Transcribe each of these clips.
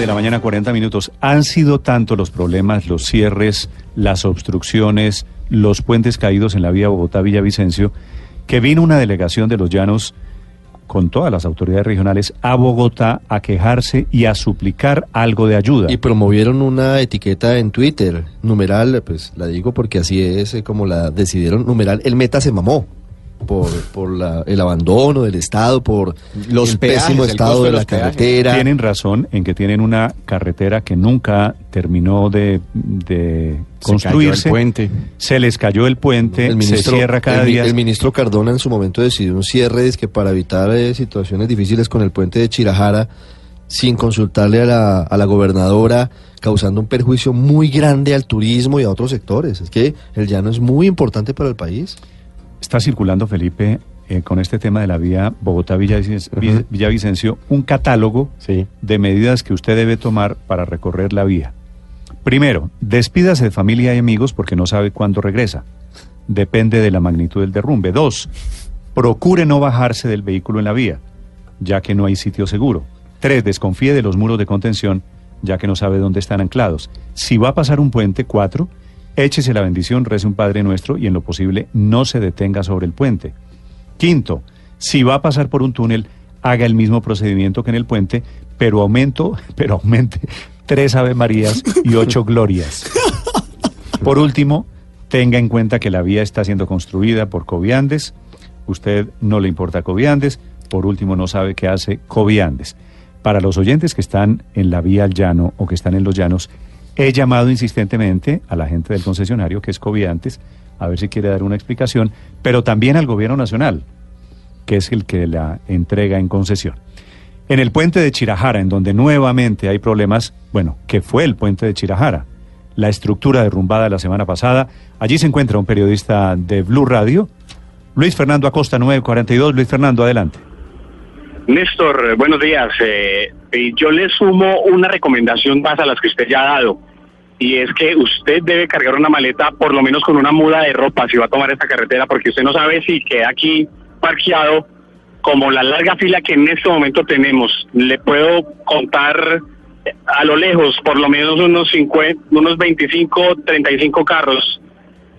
de la mañana, 40 minutos. Han sido tanto los problemas, los cierres, las obstrucciones, los puentes caídos en la vía Bogotá-Villavicencio, que vino una delegación de los llanos con todas las autoridades regionales a Bogotá a quejarse y a suplicar algo de ayuda. Y promovieron una etiqueta en Twitter, numeral, pues la digo porque así es eh, como la decidieron, numeral, el meta se mamó por, por la, el abandono del Estado, por Los el peajes, pésimo estado de de la peajes. carretera. Tienen razón en que tienen una carretera que nunca terminó de, de Se cayó construirse. el puente. Se les cayó el puente, el ministro, se cierra cada el, día. el ministro Cardona en su momento decidió un cierre es que para evitar eh, situaciones difíciles con el puente de Chirajara, sin consultarle a la, a la gobernadora, causando un perjuicio muy grande al turismo y a otros sectores. Es que el llano es muy importante para el país. Está circulando, Felipe, eh, con este tema de la vía Bogotá-Villavicencio. Villavicencio, un catálogo Sí. de medidas que usted debe tomar para recorrer la vía. Primero, despídase de familia y amigos porque no sabe cuándo regresa. Depende de la magnitud del derrumbe. Dos, procure no bajarse del vehículo en la vía, ya que no hay sitio seguro. Tres, desconfíe de los muros de contención, ya que no sabe dónde están anclados. Si va a pasar un puente, cuatro, échese la bendición, rece un Padre Nuestro y en lo posible no se detenga sobre el puente. Quinto, si va a pasar por un túnel, haga el mismo procedimiento que en el puente, pero aumento, pero aumente tres Ave Marías y ocho Glorias. Por último, tenga en cuenta que la vía está siendo construida por Coviandes. Usted no le importa Coviandes. Por último, no sabe qué hace Coviandes. Para los oyentes que están en la vía al llano o que están en los llanos, he llamado insistentemente a la gente del concesionario, que es Coviantes, a ver si quiere dar una explicación, pero también al gobierno nacional, que es el que la entrega en concesión. En el puente de Chirajara, en donde nuevamente hay problemas, bueno, que fue el puente de Chirajara, la estructura derrumbada la semana pasada, allí se encuentra un periodista de Blue Radio, Luis Fernando Acosta, 942. Luis Fernando, adelante. Néstor, eh, buenos días. Eh, y yo le sumo una recomendación más a las que usted ya ha dado. Y es que usted debe cargar una maleta por lo menos con una muda de ropa si va a tomar esta carretera, porque usted no sabe si queda aquí parqueado como la larga fila que en este momento tenemos. Le puedo contar eh, a lo lejos por lo menos unos 50, unos 25, 35 carros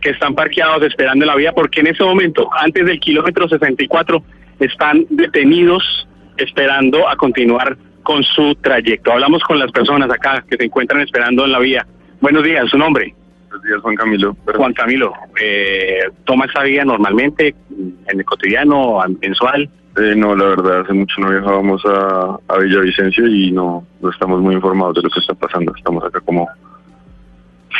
que están parqueados esperando en la vía porque en ese momento, antes del kilómetro 64, están detenidos esperando a continuar con su trayecto. Hablamos con las personas acá que se encuentran esperando en la vía. Buenos días, su nombre. Buenos días, Juan Camilo. Juan Camilo, eh, ¿toma esta vía normalmente, en el cotidiano, mensual? Eh, no, la verdad, hace mucho no viajábamos a, a Villavicencio y no, no estamos muy informados de lo que está pasando. Estamos acá como...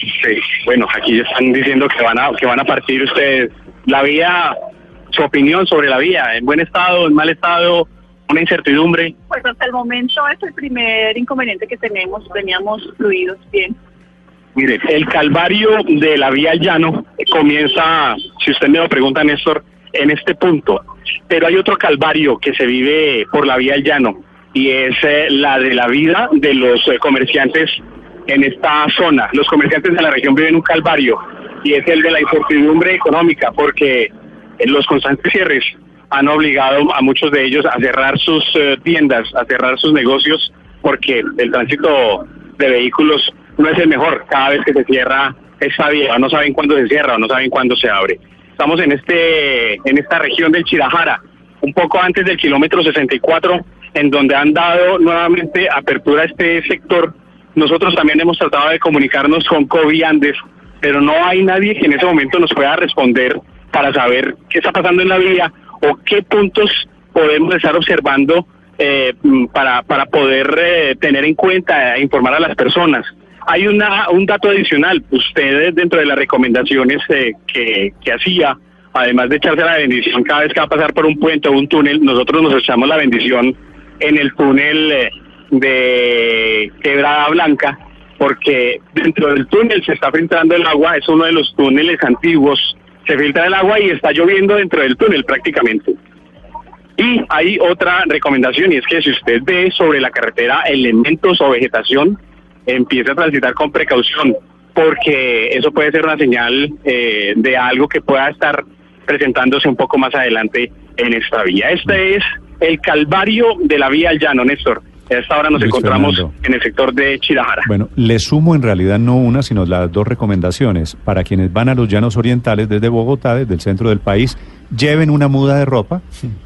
Sí, bueno, aquí ya están diciendo que van a que van a partir ustedes. La vía, su opinión sobre la vía, en buen estado, en mal estado, una incertidumbre. Pues hasta el momento es el primer inconveniente que tenemos. Veníamos fluidos bien. Mire, el calvario de la vía llano comienza, si usted me lo pregunta, Néstor, en este punto. Pero hay otro calvario que se vive por la vía llano y es eh, la de la vida de los eh, comerciantes en esta zona. Los comerciantes de la región viven un calvario y es el de la incertidumbre económica porque los constantes cierres han obligado a muchos de ellos a cerrar sus eh, tiendas, a cerrar sus negocios porque el tránsito de vehículos no es el mejor cada vez que se cierra esta vía, no saben cuándo se cierra o no saben cuándo se abre. Estamos en este en esta región del Chirajara, un poco antes del kilómetro 64, en donde han dado nuevamente apertura a este sector. Nosotros también hemos tratado de comunicarnos con Covi Andes, pero no hay nadie que en ese momento nos pueda responder para saber qué está pasando en la vía o qué puntos podemos estar observando eh, para, para poder eh, tener en cuenta e informar a las personas. Hay una, un dato adicional, usted dentro de las recomendaciones eh, que, que hacía, además de echarse la bendición cada vez que va a pasar por un puente o un túnel, nosotros nos echamos la bendición en el túnel eh, de Quebrada Blanca, porque dentro del túnel se está filtrando el agua, es uno de los túneles antiguos, se filtra el agua y está lloviendo dentro del túnel prácticamente. Y hay otra recomendación y es que si usted ve sobre la carretera elementos o vegetación, empiece a transitar con precaución, porque eso puede ser una señal eh, de algo que pueda estar presentándose un poco más adelante en esta vía. Este es el calvario de la vía al llano, Néstor. A esta hora nos Luis encontramos Fernando. en el sector de Chirajara. Bueno, le sumo en realidad no una, sino las dos recomendaciones. Para quienes van a los llanos orientales desde Bogotá, desde el centro del país, lleven una muda de ropa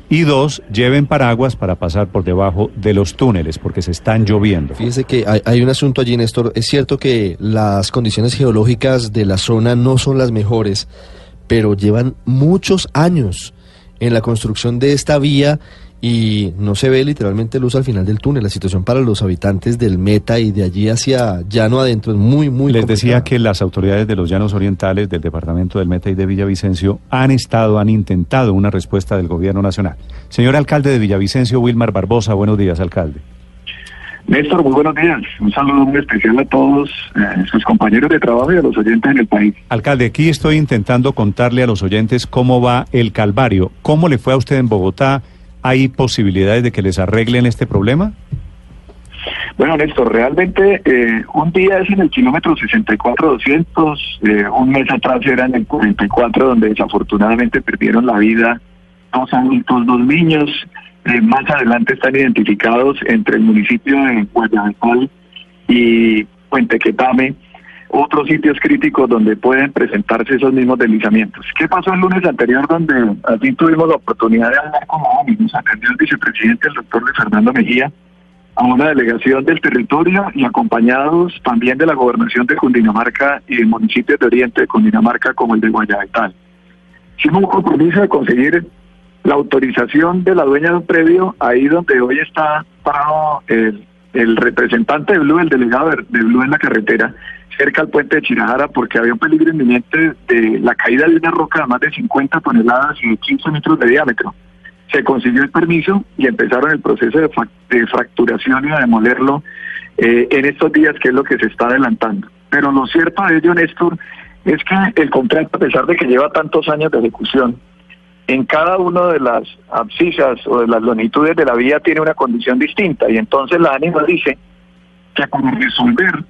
y dos, lleven paraguas para pasar por debajo de los túneles, porque se están lloviendo. Fíjese que hay, hay un asunto allí, Néstor. Es cierto que las condiciones geológicas de la zona no son las mejores, pero llevan muchos años en la construcción de esta vía y no se ve literalmente luz al final del túnel. La situación para los habitantes del Meta y de allí hacia llano adentro es muy, muy Les complicada. decía que las autoridades de los llanos orientales, del departamento del Meta y de Villavicencio, han estado, han intentado una respuesta del gobierno nacional. Señor alcalde de Villavicencio, Wilmar Barbosa, buenos días, alcalde. Néstor, muy buenos días. Un saludo muy especial a todos eh, sus compañeros de trabajo y a los oyentes en el país. Alcalde, aquí estoy intentando contarle a los oyentes cómo va el Calvario. ¿Cómo le fue a usted en Bogotá? ¿Hay posibilidades de que les arreglen este problema? Bueno, Néstor, realmente eh, un día es en el kilómetro 64-200, eh, un mes atrás era en el 44, donde desafortunadamente perdieron la vida dos adultos, dos niños. Eh, más adelante están identificados entre el municipio de Guayabal y Puente Quetame, otros sitios críticos donde pueden presentarse esos mismos deslizamientos. ¿Qué pasó el lunes anterior donde así tuvimos la oportunidad de hablar con ONU? Nos atendió el vicepresidente, el doctor Luis Fernando Mejía, a una delegación del territorio y acompañados también de la gobernación de Cundinamarca y de municipios de Oriente de Cundinamarca como el de Guayabetal. Hicimos un compromiso de conseguir la autorización de la dueña de un predio ahí donde hoy está parado el, el representante de Blue, el delegado de, de Blue en la carretera, cerca al puente de Chirajara, porque había un peligro inminente de la caída de una roca de más de 50 toneladas y de 15 metros de diámetro se consiguió el permiso y empezaron el proceso de, de fracturación y de demolerlo eh, en estos días, que es lo que se está adelantando. Pero lo cierto de ello, Néstor, es que el contrato, a pesar de que lleva tantos años de ejecución, en cada una de las abscisas o de las longitudes de la vía tiene una condición distinta y entonces la ANIMA dice que para resolver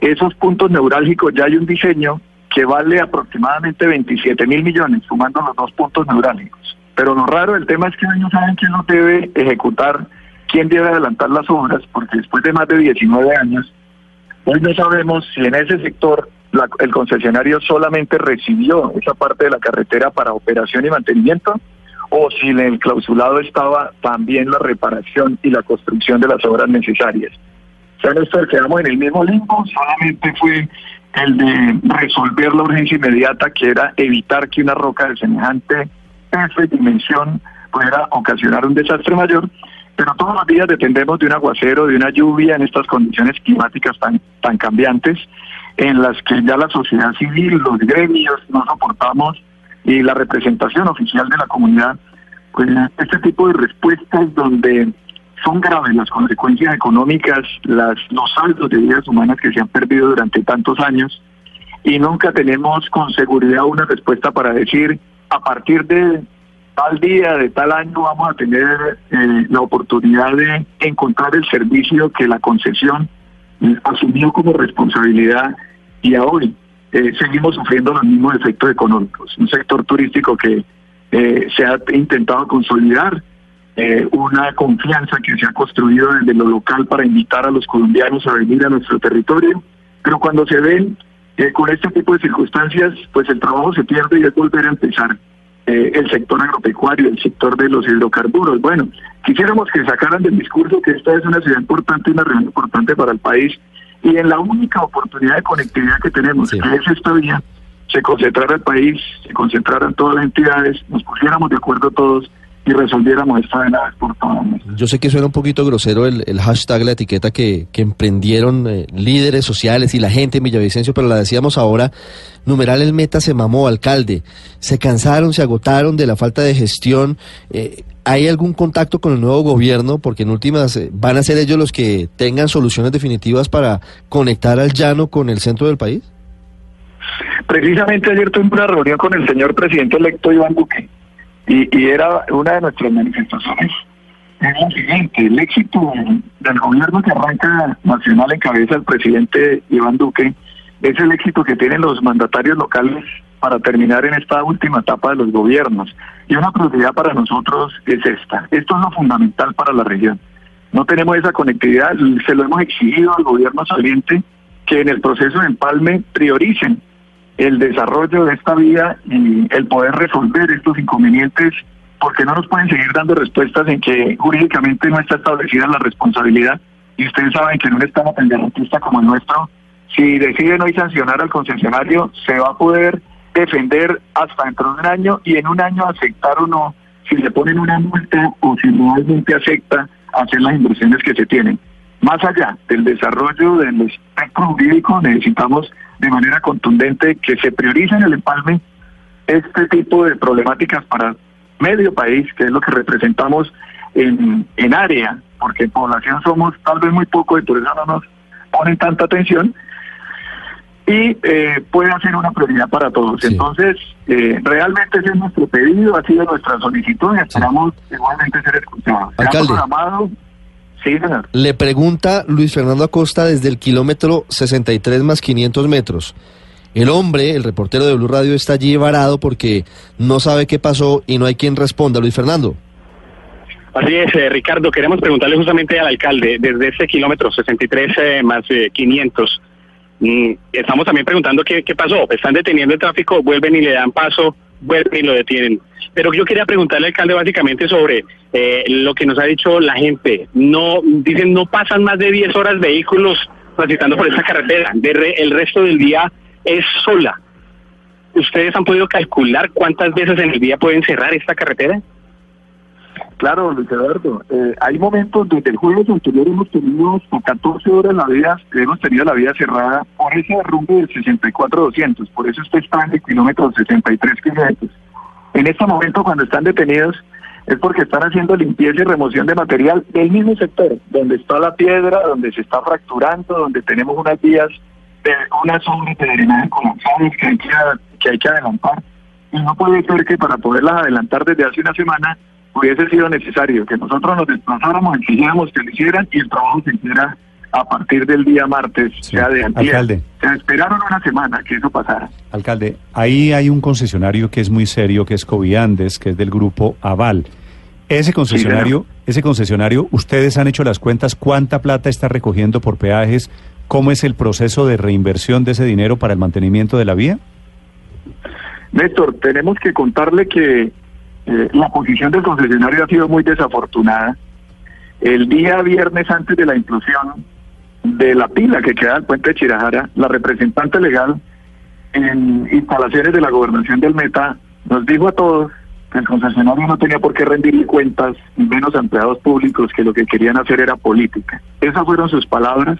esos puntos neurálgicos ya hay un diseño que vale aproximadamente 27 mil millones, sumando los dos puntos neurálgicos. Pero lo raro del tema es que ellos saben quién los debe ejecutar, quién debe adelantar las obras, porque después de más de 19 años, hoy no sabemos si en ese sector la- el concesionario solamente recibió esa parte de la carretera para operación y mantenimiento, o si en el clausulado estaba también la reparación y la construcción de las obras necesarias. Sea, Néstor, quedamos en el mismo limbo, solamente fue el de resolver la urgencia inmediata, que era evitar que una roca de semejante y dimensión pudiera ocasionar un desastre mayor, pero todos los días dependemos de un aguacero, de una lluvia en estas condiciones climáticas tan, tan cambiantes, en las que ya la sociedad civil, los gremios, no soportamos y la representación oficial de la comunidad, pues este tipo de respuestas donde son graves las consecuencias económicas, las, los saldos de vidas humanas que se han perdido durante tantos años y nunca tenemos con seguridad una respuesta para decir a partir de tal día, de tal año vamos a tener eh, la oportunidad de encontrar el servicio que la concesión asumió como responsabilidad y a hoy eh, seguimos sufriendo los mismos efectos económicos. Un sector turístico que eh, se ha intentado consolidar, eh, una confianza que se ha construido desde lo local para invitar a los colombianos a venir a nuestro territorio, pero cuando se ven eh, con este tipo de circunstancias, pues el trabajo se pierde y es volver a empezar. Eh, el sector agropecuario, el sector de los hidrocarburos. Bueno, quisiéramos que sacaran del discurso que esta es una ciudad importante, una región importante para el país, y en la única oportunidad de conectividad que tenemos, Sí. que es esta vía, se concentrara el país, se concentraran todas las entidades, nos pusiéramos de acuerdo todos y resolviéramos esta de vez por todas. Yo sé que suena un poquito grosero el, el hashtag, la etiqueta que, que emprendieron eh, líderes sociales y la gente en Villavicencio, pero la decíamos ahora, numeral el meta se mamó, alcalde. Se cansaron, se agotaron de la falta de gestión. Eh, ¿Hay algún contacto con el nuevo gobierno? Porque en últimas eh, van a ser ellos los que tengan soluciones definitivas para conectar al llano con el centro del país. Precisamente ayer tuve una reunión con el señor presidente electo Iván Duque y, y era una de nuestras manifestaciones. Es lo siguiente, el éxito del gobierno que arranca nacional en cabeza el presidente Iván Duque es el éxito que tienen los mandatarios locales para terminar en esta última etapa de los gobiernos. Y una prioridad para nosotros es esta. Esto es lo fundamental para la región. no tenemos esa conectividad, se lo hemos exigido al gobierno saliente que en el proceso de empalme prioricen el desarrollo de esta vía y el poder resolver estos inconvenientes, porque no nos pueden seguir dando respuestas en que jurídicamente no está establecida la responsabilidad. Y ustedes saben que en un estado tan derrotista como el nuestro, si deciden hoy sancionar al concesionario, se va a poder defender hasta dentro de un año y en un año aceptar o no si le ponen una multa o si realmente acepta hacer las inversiones que se tienen. Más allá del desarrollo del espectro jurídico, necesitamos de manera contundente que se priorice en el empalme este tipo de problemáticas para medio país, que es lo que representamos en, en área, porque en población somos tal vez muy poco y por eso no nos ponen tanta atención, y eh, puede ser una prioridad para todos. Entonces, eh, realmente ese es nuestro pedido, ha sido nuestra solicitud y esperamos igualmente ser escuchados. Alcalde. Sí, señor. Le pregunta Luis Fernando Acosta desde el kilómetro 63 más 500 metros. El hombre, el reportero de Blue Radio, está allí varado porque no sabe qué pasó y no hay quien responda. Luis Fernando. Así es, eh, Ricardo, queremos preguntarle justamente al alcalde, desde ese kilómetro 63 eh, más 500, Mm, estamos también preguntando qué, qué pasó. Están deteniendo el tráfico, vuelven y le dan paso, vuelven y lo detienen. Pero yo quería preguntarle al alcalde básicamente sobre eh, lo que nos ha dicho la gente. No Dicen, no pasan más de 10 horas vehículos transitando por esta carretera. el resto del día es sola. ¿Ustedes han podido calcular cuántas veces en el día pueden cerrar esta carretera? Claro, Luis Eduardo. Eh, hay momentos, desde el jueves anterior hemos tenido hasta 14 horas la vida, hemos tenido la vía cerrada por ese derrumbe del 64-200. Por eso usted está en el kilómetro 63 kilómetros. En este momento, cuando están detenidos, es porque están haciendo limpieza y remoción de material del mismo sector, donde está la piedra, donde se está fracturando, donde tenemos unas vías de una zona de drenaje colapsadas que hay que adelantar. Y no puede ser que para poderlas adelantar desde hace una semana hubiese sido necesario que nosotros nos desplazáramos, exigiéramos que lo hicieran y el trabajo se hiciera a partir del día martes, sea de antier. Alcalde. Se esperaron una semana que eso pasara. Alcalde, ahí hay un concesionario que es muy serio, que es Coviandes, que es del grupo Aval. Ese concesionario, ese concesionario, ustedes han hecho las cuentas, ¿cuánta plata está recogiendo por peajes? ¿Cómo es el proceso de reinversión de ese dinero para el mantenimiento de la vía? Néstor, tenemos que contarle que eh, la posición del concesionario ha sido muy desafortunada. El día viernes antes de la inclusión de la pila que queda al puente de Chirajara, la representante legal en instalaciones de la gobernación del Meta nos dijo a todos que el concesionario no tenía por qué rendir cuentas, menos empleados públicos, que lo que querían hacer era política. Esas fueron sus palabras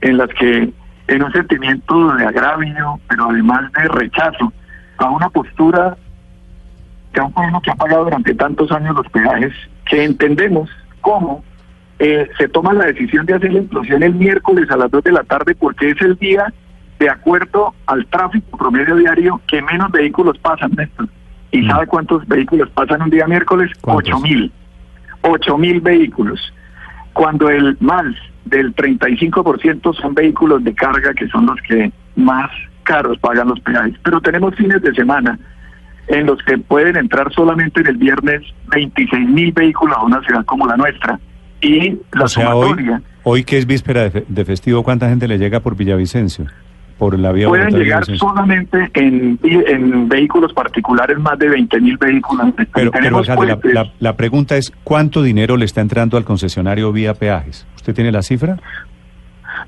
en las que, en un sentimiento de agravio, pero además de rechazo a una postura que a un pueblo que ha pagado durante tantos años los peajes, que entendemos cómo eh, se toma la decisión de hacer la inclusión el miércoles a las 2 de la tarde porque es el día de acuerdo al tráfico promedio diario que menos vehículos pasan, Néstor. ¿Y Mm. sabe cuántos vehículos pasan un día miércoles? Ocho mil. Ocho mil vehículos. Cuando el más del 35% son vehículos de carga, que son los que más caros pagan los peajes. Pero tenemos fines de semana en los que pueden entrar solamente en el viernes 26 mil vehículos a una ciudad como la nuestra. Y la o sea, hoy, sumatoria hoy que es víspera de, fe- de festivo, ¿cuánta gente le llega por Villavicencio? Por la vía pueden llegar solamente en, en vehículos particulares más de 20 mil vehículos. Pero, la- la pregunta es, ¿cuánto dinero le está entrando al concesionario vía peajes? ¿Usted tiene la cifra?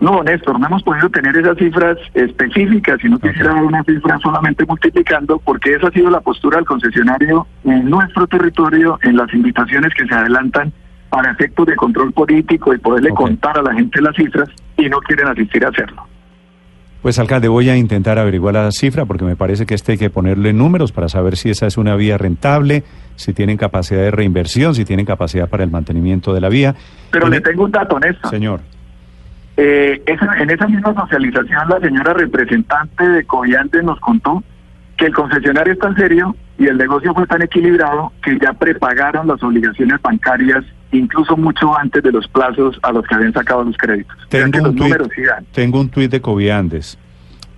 No, Néstor, no hemos podido tener esas cifras específicas, sino quisiera dar una cifra solamente multiplicando, porque esa ha sido la postura del concesionario en nuestro territorio, en las invitaciones que se adelantan para efectos de control político y poderle contar a la gente las cifras y no quieren asistir a hacerlo. Pues alcalde, voy a intentar averiguar la cifra porque me parece que este hay que ponerle números para saber si esa es una vía rentable, si tienen capacidad de reinversión, si tienen capacidad para el mantenimiento de la vía. Pero le tengo un dato, Néstor. Señor, Eh, esa- en esa misma socialización, la señora representante de Coviantes nos contó que el concesionario es tan serio y el negocio fue tan equilibrado que ya prepagaron las obligaciones bancarias incluso mucho antes de los plazos a los que habían sacado los créditos. Tengo un, tuit, tengo un tuit de Coviandes.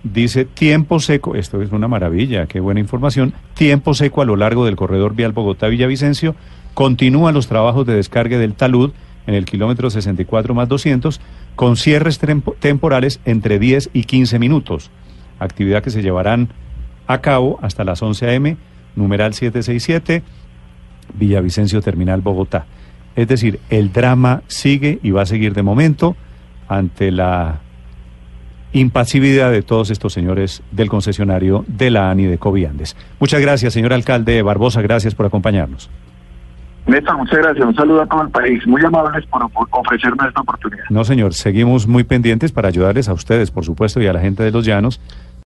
Dice, tiempo seco, esto es una maravilla, qué buena información, tiempo seco a lo largo del corredor vial Bogotá-Villavicencio, continúan los trabajos de descargue del talud en el kilómetro 64 más 200, con cierres tempo- temporales entre 10 y 15 minutos. Actividad que se llevarán a cabo hasta las 11 a.m., numeral 767, Villavicencio Terminal Bogotá. Es decir, el drama sigue y va a seguir de momento ante la impasividad de todos estos señores del concesionario de la ANI de Coviandes. Muchas gracias, señor alcalde Barbosa, gracias por acompañarnos. Néstor, muchas gracias. Un saludo a todo el país. Muy amables por, ofrecernos esta oportunidad. No, señor, seguimos muy pendientes para ayudarles a ustedes, por supuesto, y a la gente de los llanos